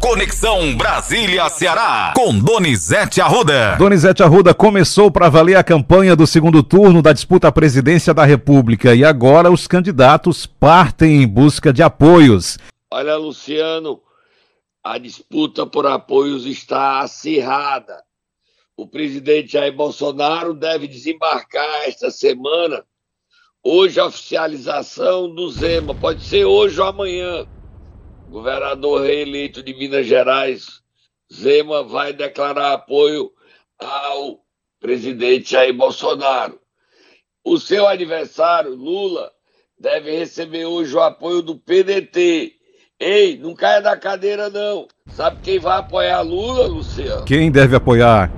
Conexão Brasília-Ceará, com Donizete Arruda. Donizete Arruda começou para valer a campanha do segundo turno da disputa à presidência da República e agora os candidatos partem em busca de apoios. Olha, Luciano, a disputa por apoios está acirrada. O presidente Jair Bolsonaro deve desembarcar esta semana. Hoje a oficialização do Zema, pode ser hoje ou amanhã governador reeleito de Minas Gerais, Zema, vai declarar apoio ao presidente Jair Bolsonaro. O seu adversário, Lula, deve receber hoje o apoio do PDT. Ei, não caia da cadeira, não. Sabe quem vai apoiar Lula, Luciano? Quem deve apoiar?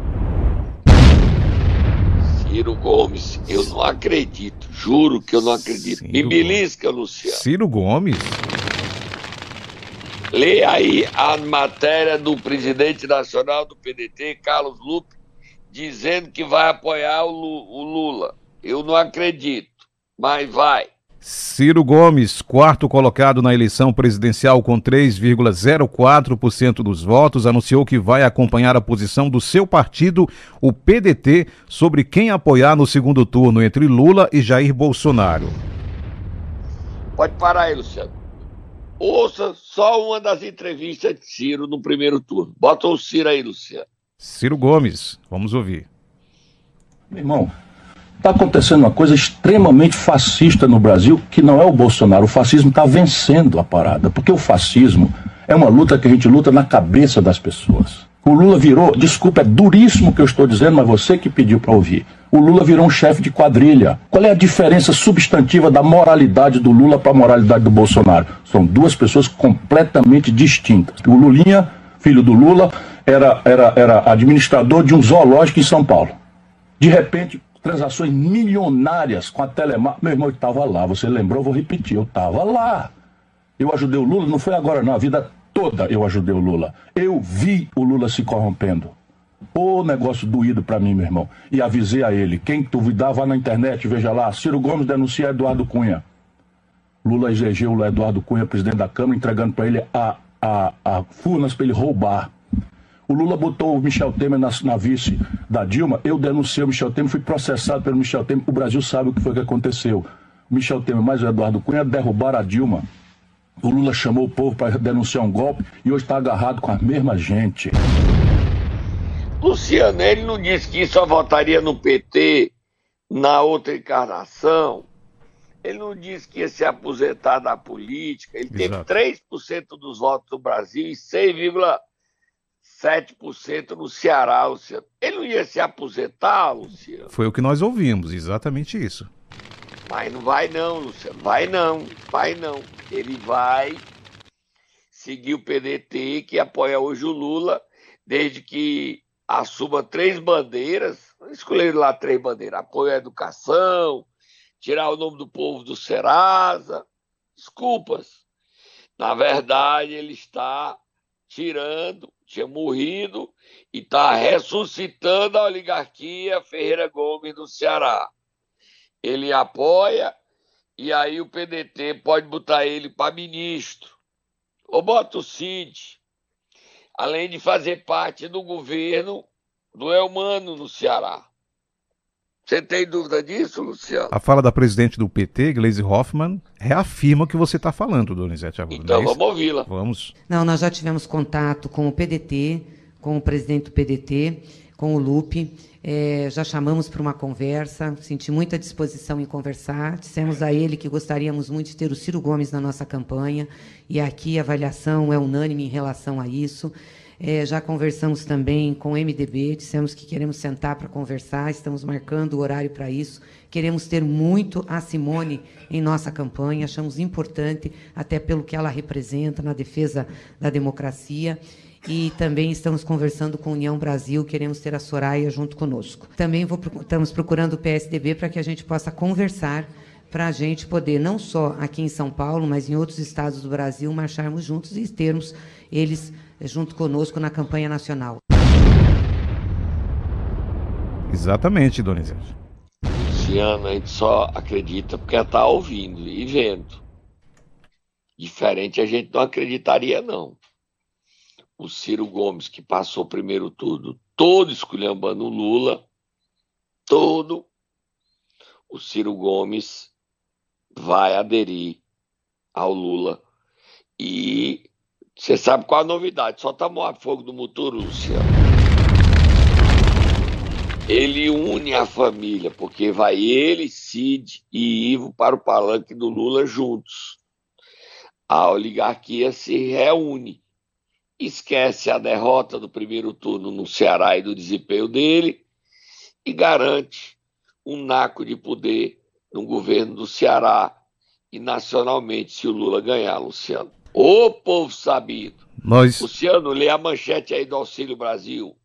Ciro Gomes. Eu não acredito. Juro que eu não acredito. Ciro Me belisca, Luciano. Ciro Gomes? Lê aí a matéria do presidente nacional do PDT, Carlos Lupe, dizendo que vai apoiar o Lula. Eu não acredito, mas vai. Ciro Gomes, quarto colocado na eleição presidencial com 3,04% dos votos, anunciou que vai acompanhar a posição do seu partido, o PDT, sobre quem apoiar no segundo turno entre Lula e Jair Bolsonaro. Pode parar aí, Luciano. Ouça só uma das entrevistas de Ciro no primeiro turno. Bota o Ciro aí, Luciano. Ciro Gomes, vamos ouvir. Meu irmão, está acontecendo uma coisa extremamente fascista no Brasil, que não é o Bolsonaro. O fascismo está vencendo a parada, porque o fascismo é uma luta que a gente luta na cabeça das pessoas. O Lula virou, desculpa, é duríssimo o que eu estou dizendo, mas você que pediu para ouvir. O Lula virou um chefe de quadrilha. Qual é a diferença substantiva da moralidade do Lula para a moralidade do Bolsonaro? São duas pessoas completamente distintas. O Lulinha, filho do Lula, era, era, era administrador de um zoológico em São Paulo. De repente, transações milionárias com a Telemar. Meu irmão estava lá, você lembrou? Vou repetir, eu estava lá. Eu ajudei o Lula, não foi agora, não. A vida toda eu ajudei o Lula. Eu vi o Lula se corrompendo. Ô negócio doído para mim, meu irmão. E avisei a ele: quem duvidar, vá na internet, veja lá. Ciro Gomes denuncia Eduardo Cunha. Lula elegeu o Eduardo Cunha, presidente da Câmara, entregando para ele a, a, a Furnas para ele roubar. O Lula botou o Michel Temer na, na, vice da Dilma. Eu denunciei o Michel Temer, fui processado pelo Michel Temer. O Brasil sabe o que foi que aconteceu. O Michel Temer mais o Eduardo Cunha derrubaram a Dilma. O Lula chamou o povo para denunciar um golpe e hoje está agarrado com a mesma gente. Luciano, ele não disse que só votaria no PT na outra encarnação. Ele não disse que ia se aposentar da política. Ele Exato. teve 3% dos votos no Brasil e 6,7% no Ceará, Luciano. Ele não ia se aposentar, Luciano? Foi o que nós ouvimos, exatamente isso. Mas não vai não, Luciano. Vai não, vai não. Ele vai seguir o PDT, que apoia hoje o Lula, desde que assuma três bandeiras. Escolheram lá três bandeiras: apoio à educação, tirar o nome do povo do Serasa. Desculpas. Na verdade, ele está tirando, tinha morrido e está ressuscitando a oligarquia Ferreira Gomes do Ceará ele apoia e aí o PDT pode botar ele para ministro. Ou bota o Cid, além de fazer parte do governo do Elmano no Ceará. Você tem dúvida disso, Luciano? A fala da presidente do PT, Gleisi Hoffmann, reafirma o que você está falando, Donizete Arruda. Então é vamos ouvi-la. Vamos. Não, nós já tivemos contato com o PDT, com o presidente do PDT, com o Lupe é, já chamamos para uma conversa, senti muita disposição em conversar. Dissemos a ele que gostaríamos muito de ter o Ciro Gomes na nossa campanha, e aqui a avaliação é unânime em relação a isso. É, já conversamos também com o MDB, dissemos que queremos sentar para conversar, estamos marcando o horário para isso. Queremos ter muito a Simone em nossa campanha, achamos importante, até pelo que ela representa na defesa da democracia e também estamos conversando com a União Brasil, queremos ter a Soraya junto conosco. Também vou, estamos procurando o PSDB para que a gente possa conversar para a gente poder, não só aqui em São Paulo, mas em outros estados do Brasil, marcharmos juntos e termos eles junto conosco na campanha nacional. Exatamente, Donizete. Luciana, a gente só acredita porque está ouvindo e vendo. Diferente a gente não acreditaria, não. O Ciro Gomes, que passou o primeiro turno todo esculhambando o Lula, todo, o Ciro Gomes vai aderir ao Lula. E você sabe qual a novidade? Só tá a fogo do motor, Luciano. Ele une a família, porque vai ele, Cid e Ivo para o palanque do Lula juntos. A oligarquia se reúne esquece a derrota do primeiro turno no Ceará e do desempenho dele e garante um naco de poder no governo do Ceará e nacionalmente se o Lula ganhar, Luciano. Ô povo sabido! Nós... Luciano, lê a manchete aí do Auxílio Brasil,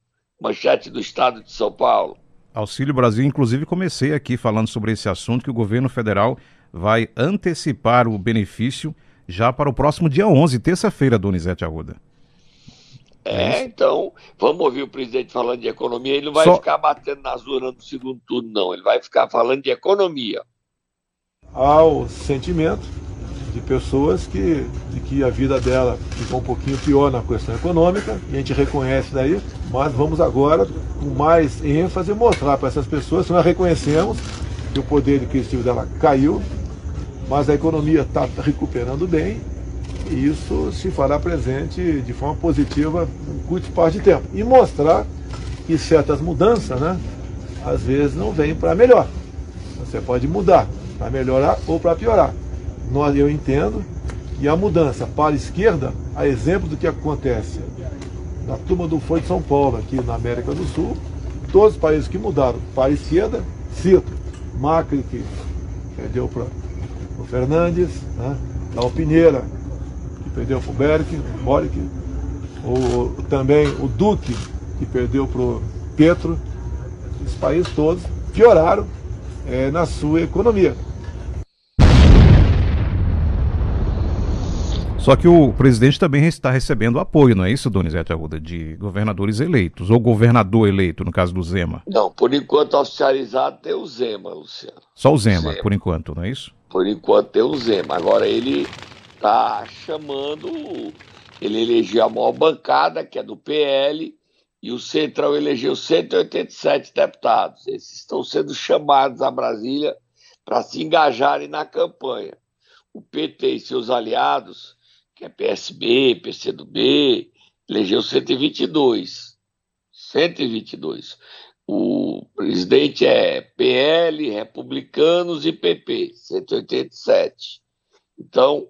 manchete do Estado de São Paulo. Auxílio Brasil, inclusive comecei aqui falando sobre esse assunto que o governo federal vai antecipar o benefício já para o próximo dia 11, terça-feira, Donizete Arruda. É, então, vamos ouvir o presidente falando de economia. Ele não vai Só... ficar batendo nas urnas no segundo turno, não. Ele vai ficar falando de economia. Há o sentimento de pessoas que, de que a vida dela ficou um pouquinho pior na questão econômica, e a gente reconhece daí, mas vamos agora, com mais ênfase, mostrar para essas pessoas que nós reconhecemos que o poder aquisitivo dela caiu, mas a economia está recuperando bem e isso se fará presente de forma positiva em curto espaço de tempo. E mostrar que certas mudanças, né, às vezes não vêm para melhor. Você pode mudar para melhorar ou para piorar. Nós, eu entendo que a mudança para a esquerda, a exemplo do que acontece na turma do Foi de São Paulo, aqui na América do Sul, todos os países que mudaram para a esquerda, cito Macri, que perdeu para o Fernandes, né, Dal Pinheira, perdeu para o Beric, Boric, o, também o Duque, que perdeu para o Petro, os países todos pioraram é, na sua economia. Só que o presidente também está recebendo apoio, não é isso, Donizete Arruda, de governadores eleitos, ou governador eleito, no caso do Zema? Não, por enquanto oficializado tem o Zema, Luciano. Só o Zema, Zema. por enquanto, não é isso? Por enquanto tem o Zema. Agora ele está chamando, ele elegeu a maior bancada, que é do PL, e o Centrão elegeu 187 deputados. Esses estão sendo chamados a Brasília para se engajarem na campanha. O PT e seus aliados, que é PSB, PCdoB, elegeu 122. 122. O presidente é PL, Republicanos e PP, 187. Então,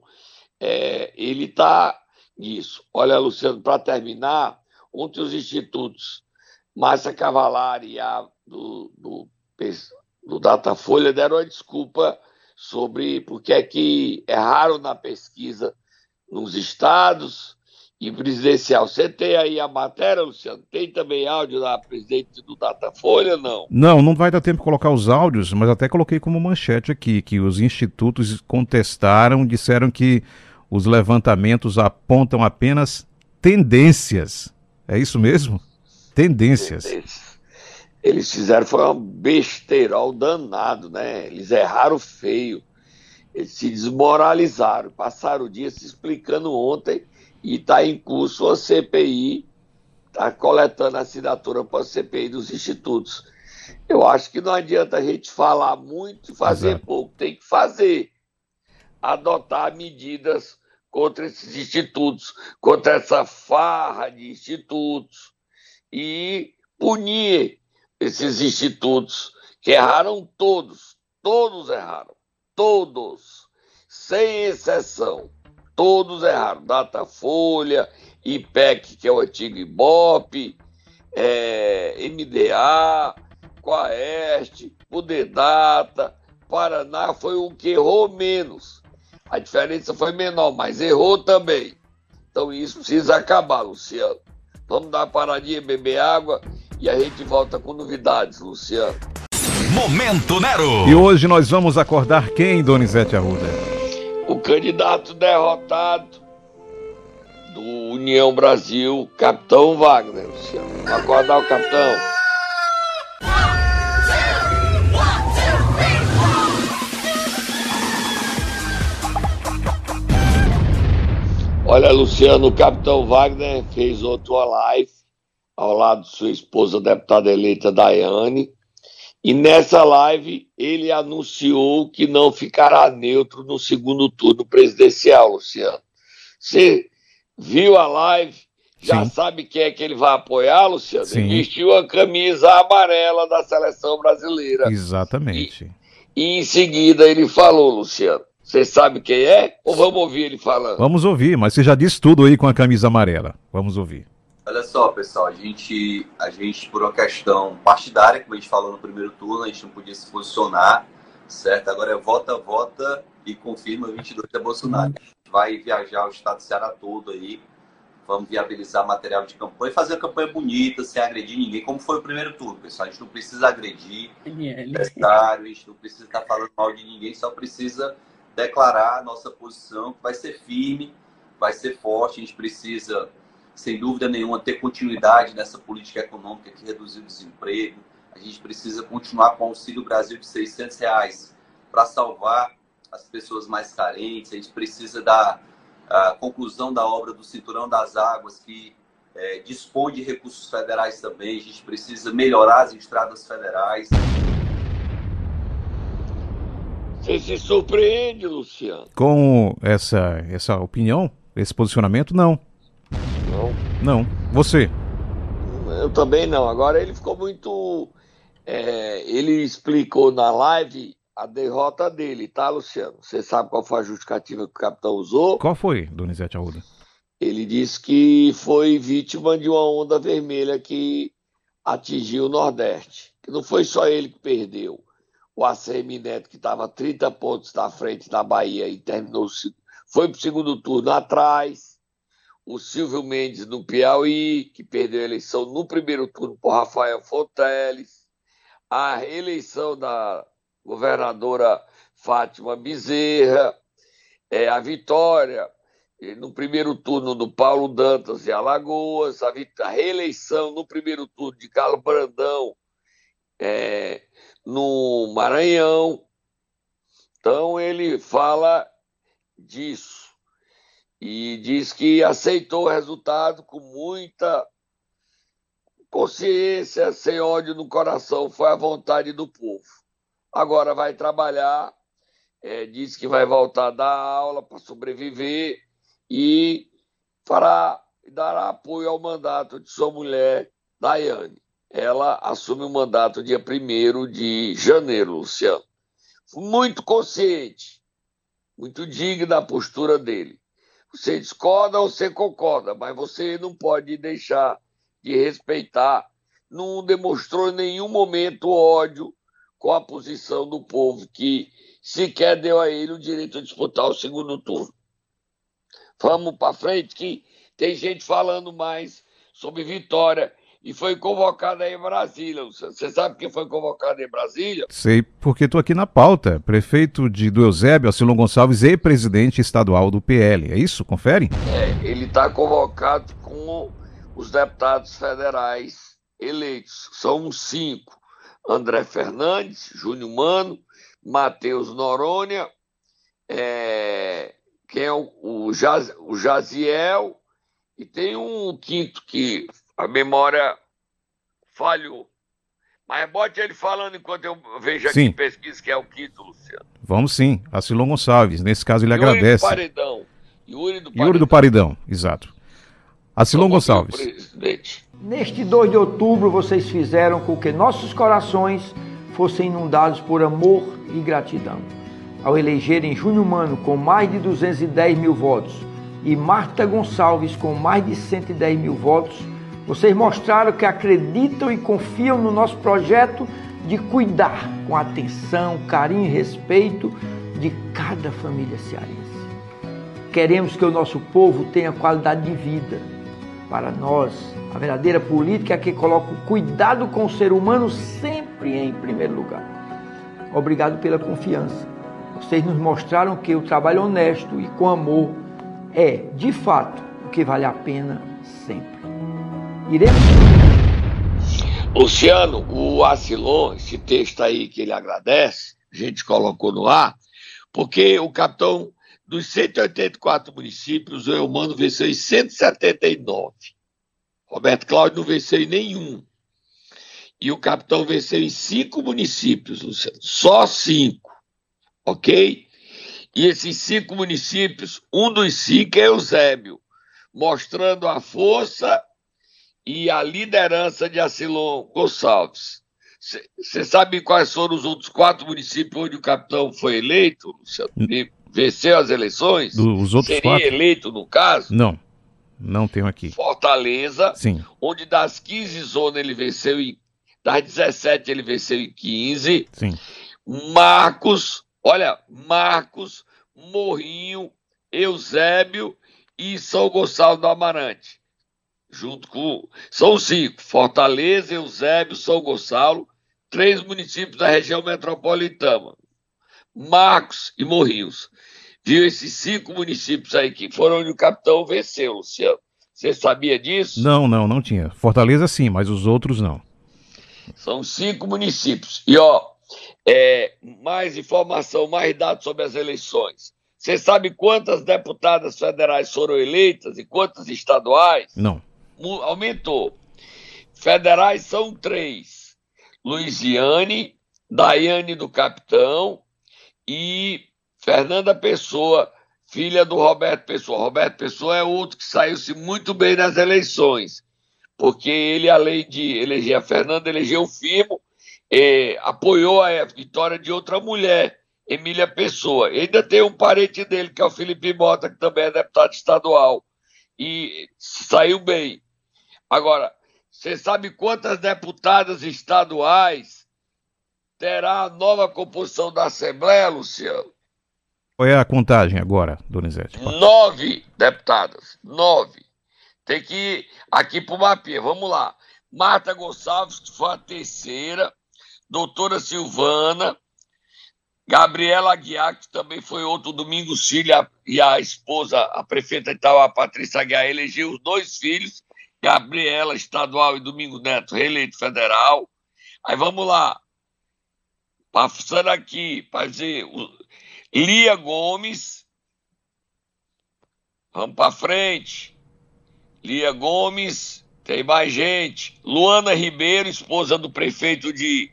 é, ele está nisso. Olha, Luciano, para terminar, ontem os institutos Márcia Cavalari e a do, do, do Datafolha deram a desculpa sobre porque é que erraram na pesquisa nos estados e presidencial. Você tem aí a matéria, Luciano? Tem também áudio da presidente do Datafolha, não? Não, não vai dar tempo de colocar os áudios, mas até coloquei como manchete aqui, que os institutos contestaram, disseram que os levantamentos apontam apenas tendências. É isso mesmo? Tendências. Tendências. Eles fizeram foi um besteirol danado, né? Eles erraram feio. Eles se desmoralizaram. Passaram o dia se explicando ontem e está em curso a CPI, está coletando assinatura para a CPI dos institutos. Eu acho que não adianta a gente falar muito e fazer Exato. pouco, tem que fazer adotar medidas contra esses institutos, contra essa farra de institutos e punir esses institutos que erraram todos, todos erraram, todos, sem exceção, todos erraram. Datafolha, IPEC, que é o antigo IBOP, é, MDA, Quaest, Pudedata, Paraná foi o que errou menos. A diferença foi menor, mas errou também. Então isso precisa acabar, Luciano. Vamos dar uma paradinha, beber água e a gente volta com novidades, Luciano. Momento Nero! E hoje nós vamos acordar quem, Donizete Arruda? O candidato derrotado do União Brasil, Capitão Wagner, Luciano. Vamos acordar o capitão. Olha, Luciano, o capitão Wagner fez outra live ao lado de sua esposa, deputada eleita Daiane, e nessa live ele anunciou que não ficará neutro no segundo turno presidencial, Luciano. Você viu a live? Já Sim. sabe quem é que ele vai apoiar, Luciano? Sim. Ele vestiu a camisa amarela da seleção brasileira. Exatamente. E, e em seguida ele falou, Luciano. Você sabe quem é? Ou vamos ouvir ele falando? Vamos ouvir, mas você já disse tudo aí com a camisa amarela. Vamos ouvir. Olha só, pessoal, a gente, a gente, por uma questão partidária, como a gente falou no primeiro turno, a gente não podia se posicionar, certo? Agora é vota, vota e confirma 22 da Bolsonaro. A gente vai viajar o estado do Ceará todo aí, vamos viabilizar material de campanha e fazer uma campanha bonita, sem agredir ninguém, como foi o primeiro turno, pessoal. A gente não precisa agredir adversário, a gente não precisa estar falando mal de ninguém, só precisa declarar nossa posição, que vai ser firme, vai ser forte, a gente precisa sem dúvida nenhuma, ter continuidade nessa política econômica que reduziu o desemprego. A gente precisa continuar com o Auxílio Brasil de 600 reais para salvar as pessoas mais carentes. A gente precisa da conclusão da obra do Cinturão das Águas, que é, dispõe de recursos federais também. A gente precisa melhorar as estradas federais. Você se surpreende, Luciano? Com essa, essa opinião, esse posicionamento, não. Não. Não. Você? Eu também não. Agora ele ficou muito. É, ele explicou na live a derrota dele, tá, Luciano? Você sabe qual foi a justificativa que o capitão usou? Qual foi, Donizete Arruda? Ele disse que foi vítima de uma onda vermelha que atingiu o Nordeste. Que não foi só ele que perdeu. O ACM Neto, que estava 30 pontos na frente da Bahia e terminou, foi para o segundo turno atrás. O Silvio Mendes no Piauí, que perdeu a eleição no primeiro turno por Rafael Fonteles, a reeleição da governadora Fátima Bezerra, é, a vitória no primeiro turno do Paulo Dantas e Alagoas, a, a reeleição no primeiro turno de Carlos Brandão é, no Maranhão. Então ele fala disso e diz que aceitou o resultado com muita consciência, sem ódio no coração, foi a vontade do povo. Agora vai trabalhar, é, diz que vai voltar a dar aula para sobreviver e fará dará apoio ao mandato de sua mulher, Daiane. Ela assume o mandato dia 1 de janeiro, Luciano. Muito consciente, muito digna da postura dele. Você discorda ou você concorda, mas você não pode deixar de respeitar. Não demonstrou em nenhum momento ódio com a posição do povo que sequer deu a ele o direito de disputar o segundo turno. Vamos para frente que tem gente falando mais sobre vitória e foi convocado aí em Brasília. Você sabe quem foi convocado em Brasília? Sei, porque estou aqui na pauta. Prefeito de do Eusébio, Acilon Gonçalves e presidente estadual do PL. É isso? Confere? É, ele está convocado com os deputados federais eleitos. São cinco. André Fernandes, Júnior Mano, Matheus Noronha, é, quem é o, o, Jaz, o Jaziel, e tem um quinto que a memória falhou. Mas bote ele falando enquanto eu vejo aqui sim. pesquisa que é o quinto, Luciano. Vamos sim, Acilon Gonçalves. Nesse caso ele Yuri agradece. Do Paredão. Yuri do Paredão. Yuri do Paredão, exato. Acilon Gonçalves. Presidente. Neste 2 de outubro, vocês fizeram com que nossos corações fossem inundados por amor e gratidão. Ao elegerem Júnior Mano com mais de 210 mil votos e Marta Gonçalves com mais de 110 mil votos, vocês mostraram que acreditam e confiam no nosso projeto de cuidar com atenção, carinho e respeito de cada família cearense. Queremos que o nosso povo tenha qualidade de vida. Para nós, a verdadeira política é que coloca o cuidado com o ser humano sempre em primeiro lugar. Obrigado pela confiança. Vocês nos mostraram que o trabalho honesto e com amor é, de fato, o que vale a pena. Iremos. Luciano, o Acilon, esse texto aí que ele agradece, a gente colocou no ar, porque o capitão dos 184 municípios, o Eumano venceu em 179. Roberto Cláudio não venceu em nenhum. E o capitão venceu em cinco municípios, Luciano. Só cinco. Ok? E esses cinco municípios, um dos cinco é Eusébio, mostrando a força e a liderança de Acilon Gonçalves. Você sabe quais foram os outros quatro municípios onde o capitão foi eleito, Luciano? E venceu as eleições? Os outros Seria quatro? eleito, no caso? Não, não tenho aqui. Fortaleza, Sim. onde das 15 zonas ele venceu em. Das 17 ele venceu em 15. Sim. Marcos, olha, Marcos, Morrinho, Eusébio e São Gonçalo do Amarante. Junto com. São cinco: Fortaleza, Eusébio, São Gonçalo, três municípios da região metropolitana. Marcos e Morrinhos. Viu esses cinco municípios aí que foram onde o capitão venceu, Luciano. Você sabia disso? Não, não, não tinha. Fortaleza sim, mas os outros não. São cinco municípios. E, ó, é, mais informação, mais dados sobre as eleições. Você sabe quantas deputadas federais foram eleitas e quantas estaduais? Não. Aumentou. Federais são três: Luiziane, Daiane do Capitão e Fernanda Pessoa, filha do Roberto Pessoa. Roberto Pessoa é outro que saiu-se muito bem nas eleições, porque ele, além de eleger a Fernanda, elegeu o Firmo, eh, apoiou a vitória de outra mulher, Emília Pessoa. Ainda tem um parente dele, que é o Felipe Mota, que também é deputado estadual, e saiu bem. Agora, você sabe quantas deputadas estaduais terá a nova composição da Assembleia, Luciano? Qual é a contagem agora, Donizete? Nove deputadas. Nove. Tem que ir aqui para o mapinha. Vamos lá. Marta Gonçalves, que foi a terceira. Doutora Silvana. Gabriela Aguiar, que também foi outro domingo Filho, e a esposa, a prefeita de Itauá, Patrícia Aguiar, elegeu os dois filhos, Gabriela estadual e Domingo Neto, reeleito federal. Aí vamos lá. Passando aqui, o- Lia Gomes. Vamos para frente. Lia Gomes, tem mais gente. Luana Ribeiro, esposa do prefeito de,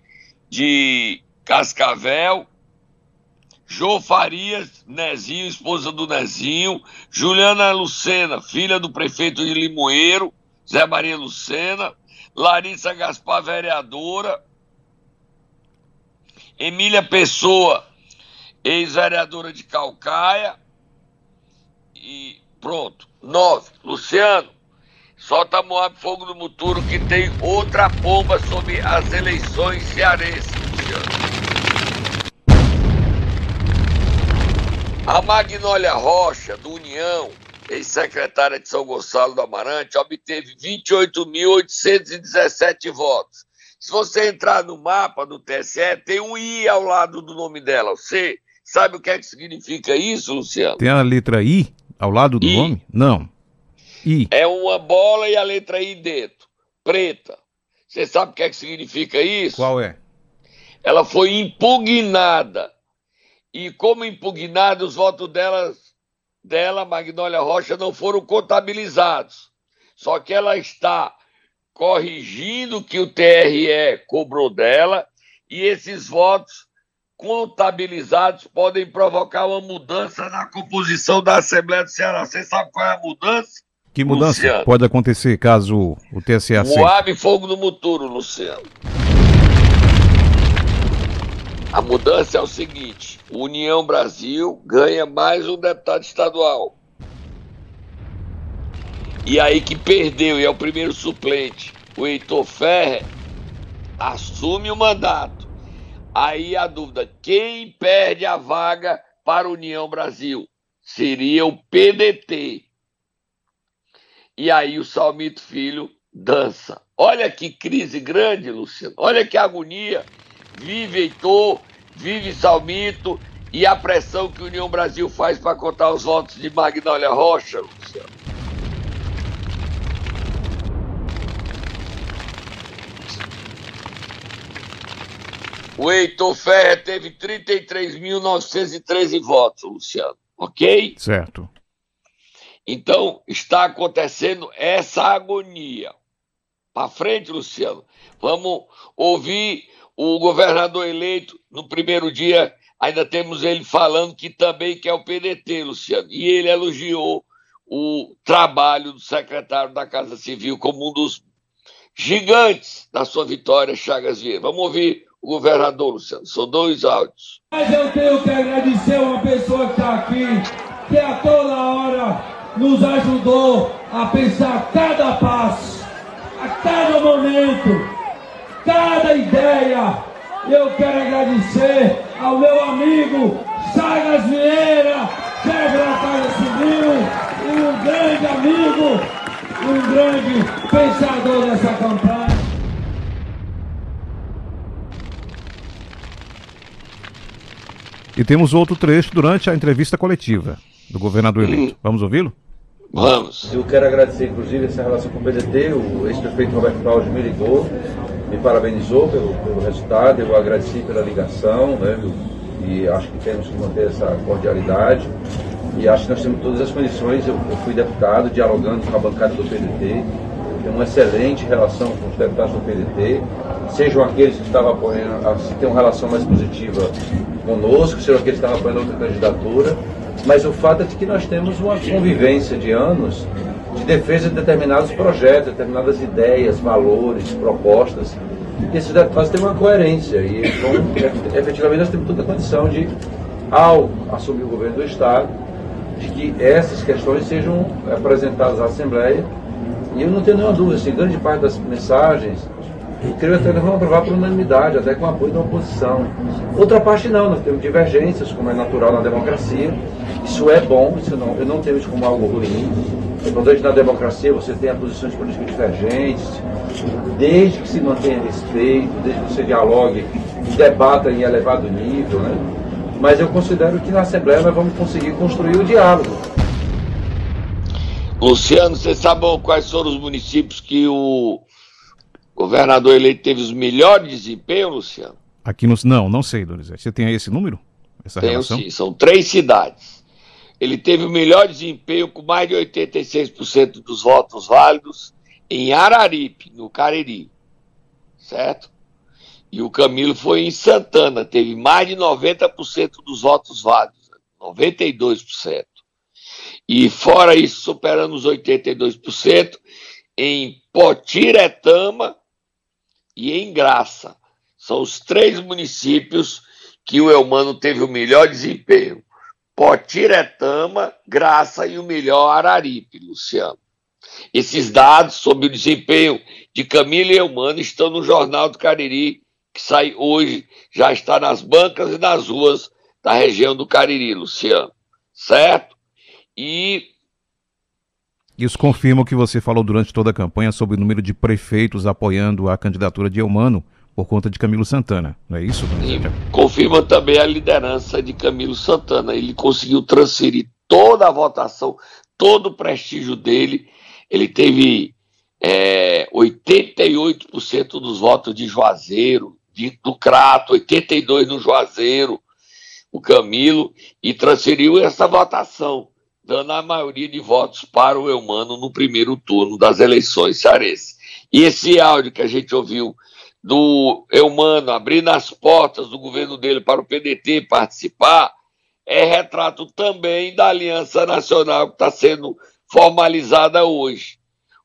de Cascavel. Jô Farias, Nezinho, esposa do Nezinho. Juliana Lucena, filha do prefeito de Limoeiro. Zé Maria Lucena. Larissa Gaspar, vereadora. Emília Pessoa, ex-vereadora de Calcaia. E pronto. Nove. Luciano, solta Moab Fogo no Muturo que tem outra bomba sobre as eleições cearenses, Luciano. A Magnólia Rocha, do União, ex-secretária de São Gonçalo do Amarante, obteve 28.817 votos. Se você entrar no mapa do TSE, tem um I ao lado do nome dela. Você sabe o que é que significa isso, Luciano? Tem a letra I ao lado do I. nome? Não. I. É uma bola e a letra I dentro, preta. Você sabe o que é que significa isso? Qual é? Ela foi impugnada. E como impugnada, os votos dela, dela, Magnólia Rocha, não foram contabilizados. Só que ela está corrigindo o que o TRE cobrou dela e esses votos contabilizados podem provocar uma mudança na composição da Assembleia do Ceará. Você sabe qual é a mudança? Que mudança Luciano. pode acontecer caso o TSE aceite? Moab Fogo no Muturo, Luciano. A mudança é o seguinte: União Brasil ganha mais um deputado estadual. E aí que perdeu, e é o primeiro suplente, o Heitor Ferrer, assume o mandato. Aí a dúvida: quem perde a vaga para União Brasil? Seria o PDT. E aí o Salmito Filho dança. Olha que crise grande, Luciano. Olha que agonia. Vive Heitor, vive Salmito e a pressão que a União Brasil faz para contar os votos de Magnólia Rocha, Luciano. O Heitor Ferrer teve 33.913 votos, Luciano. Ok? Certo. Então, está acontecendo essa agonia. Para frente, Luciano. Vamos ouvir o governador eleito no primeiro dia. Ainda temos ele falando que também quer o PDT, Luciano. E ele elogiou o trabalho do secretário da Casa Civil como um dos gigantes da sua vitória, Chagas Vieira. Vamos ouvir o governador, Luciano. São dois áudios. Mas eu tenho que agradecer uma pessoa que está aqui, que a toda hora nos ajudou a pensar cada passo, a cada momento, cada ideia. Eu quero agradecer ao meu amigo Chagas Vieira, chefe da Casa Civil, e um grande amigo, um grande pensador dessa campanha. E temos outro trecho durante a entrevista coletiva do governador eleito. Vamos ouvi-lo? Vamos. Eu quero agradecer, inclusive, essa relação com o PDT. O ex-prefeito Roberto Cláudio me ligou, me parabenizou pelo, pelo resultado, eu agradeci pela ligação, né? E acho que temos que manter essa cordialidade. E acho que nós temos todas as condições. Eu, eu fui deputado, dialogando com a bancada do PDT. Tenho uma excelente relação com os deputados do PDT, sejam aqueles que estavam apoiando, se tem uma relação mais positiva conosco, sejam aqueles que estavam apoiando outra candidatura mas o fato é que nós temos uma convivência de anos de defesa de determinados projetos, determinadas ideias, valores, propostas. E esses deputados têm uma coerência e efetivamente nós temos toda a condição de, ao assumir o governo do Estado, de que essas questões sejam apresentadas à Assembleia. E eu não tenho nenhuma dúvida, assim, grande parte das mensagens creio até que vamos aprovar por unanimidade, até com apoio da oposição. Outra parte não, nós temos divergências, como é natural na democracia. Isso é bom, isso não, eu não tenho isso como algo ruim. Gente na democracia você tem posições políticas divergentes, desde que se mantenha respeito, desde que você dialogue e debata em elevado nível, né? Mas eu considero que na Assembleia nós vamos conseguir construir o diálogo. Luciano, você sabe quais foram os municípios que o governador eleito teve os melhores desempenhos, Luciano? Aqui nos. Não, não sei, Donizete. Você tem aí esse número? Essa Tenho relação? sim, são três cidades. Ele teve o melhor desempenho com mais de 86% dos votos válidos em Araripe, no Cariri. Certo? E o Camilo foi em Santana, teve mais de 90% dos votos válidos, 92%. E fora isso, superando os 82%, em Potiretama e em Graça. São os três municípios que o Elmano teve o melhor desempenho. Potiretama, Graça e o melhor Araripe, Luciano. Esses dados sobre o desempenho de Camila e Elmano estão no Jornal do Cariri, que sai hoje, já está nas bancas e nas ruas da região do Cariri, Luciano. Certo? E isso confirma o que você falou durante toda a campanha sobre o número de prefeitos apoiando a candidatura de Eumano por conta de Camilo Santana, não é isso? confirma também a liderança de Camilo Santana. Ele conseguiu transferir toda a votação, todo o prestígio dele. Ele teve é, 88% dos votos de Juazeiro, de, do Crato, 82% no Juazeiro, o Camilo, e transferiu essa votação dando a maioria de votos para o Eumano no primeiro turno das eleições cearenses. E esse áudio que a gente ouviu do Eumano abrindo as portas do governo dele para o PDT participar é retrato também da Aliança Nacional que está sendo formalizada hoje.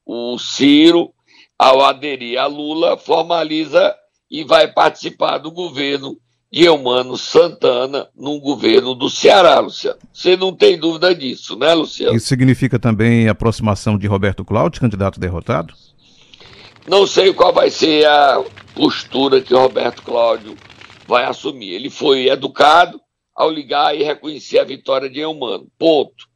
O Ciro, ao aderir a Lula, formaliza e vai participar do governo de Eumano Santana no governo do Ceará, Luciano. Você não tem dúvida disso, né, Luciano? Isso significa também a aproximação de Roberto Cláudio, candidato derrotado? Não sei qual vai ser a postura que Roberto Cláudio vai assumir. Ele foi educado ao ligar e reconhecer a vitória de Eumano. Ponto.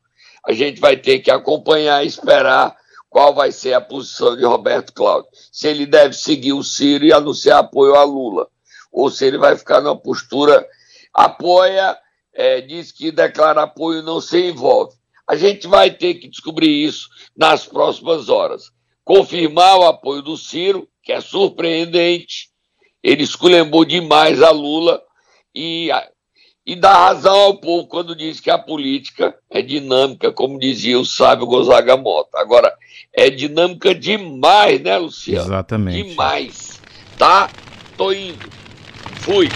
A gente vai ter que acompanhar e esperar qual vai ser a posição de Roberto Cláudio. Se ele deve seguir o Ciro e anunciar apoio a Lula ou se ele vai ficar numa postura apoia, é, diz que declara apoio não se envolve. A gente vai ter que descobrir isso nas próximas horas. Confirmar o apoio do Ciro, que é surpreendente, ele esculhambou demais a Lula e e dá razão ao povo quando diz que a política é dinâmica, como dizia o sábio Gonzaga Mota. Agora, é dinâmica demais, né, Luciano? Exatamente. Demais. Tá? Tô indo. Fui.